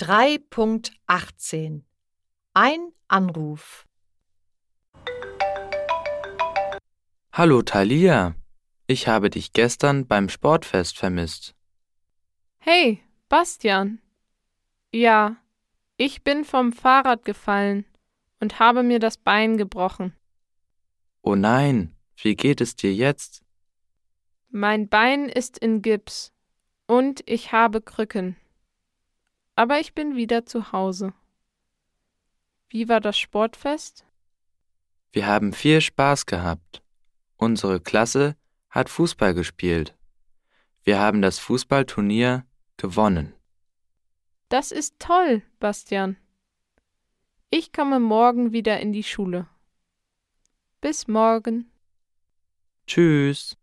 3.18 Ein Anruf Hallo Thalia, ich habe dich gestern beim Sportfest vermisst. Hey, Bastian. Ja, ich bin vom Fahrrad gefallen und habe mir das Bein gebrochen. Oh nein, wie geht es dir jetzt? Mein Bein ist in Gips und ich habe Krücken. Aber ich bin wieder zu Hause. Wie war das Sportfest? Wir haben viel Spaß gehabt. Unsere Klasse hat Fußball gespielt. Wir haben das Fußballturnier gewonnen. Das ist toll, Bastian. Ich komme morgen wieder in die Schule. Bis morgen. Tschüss.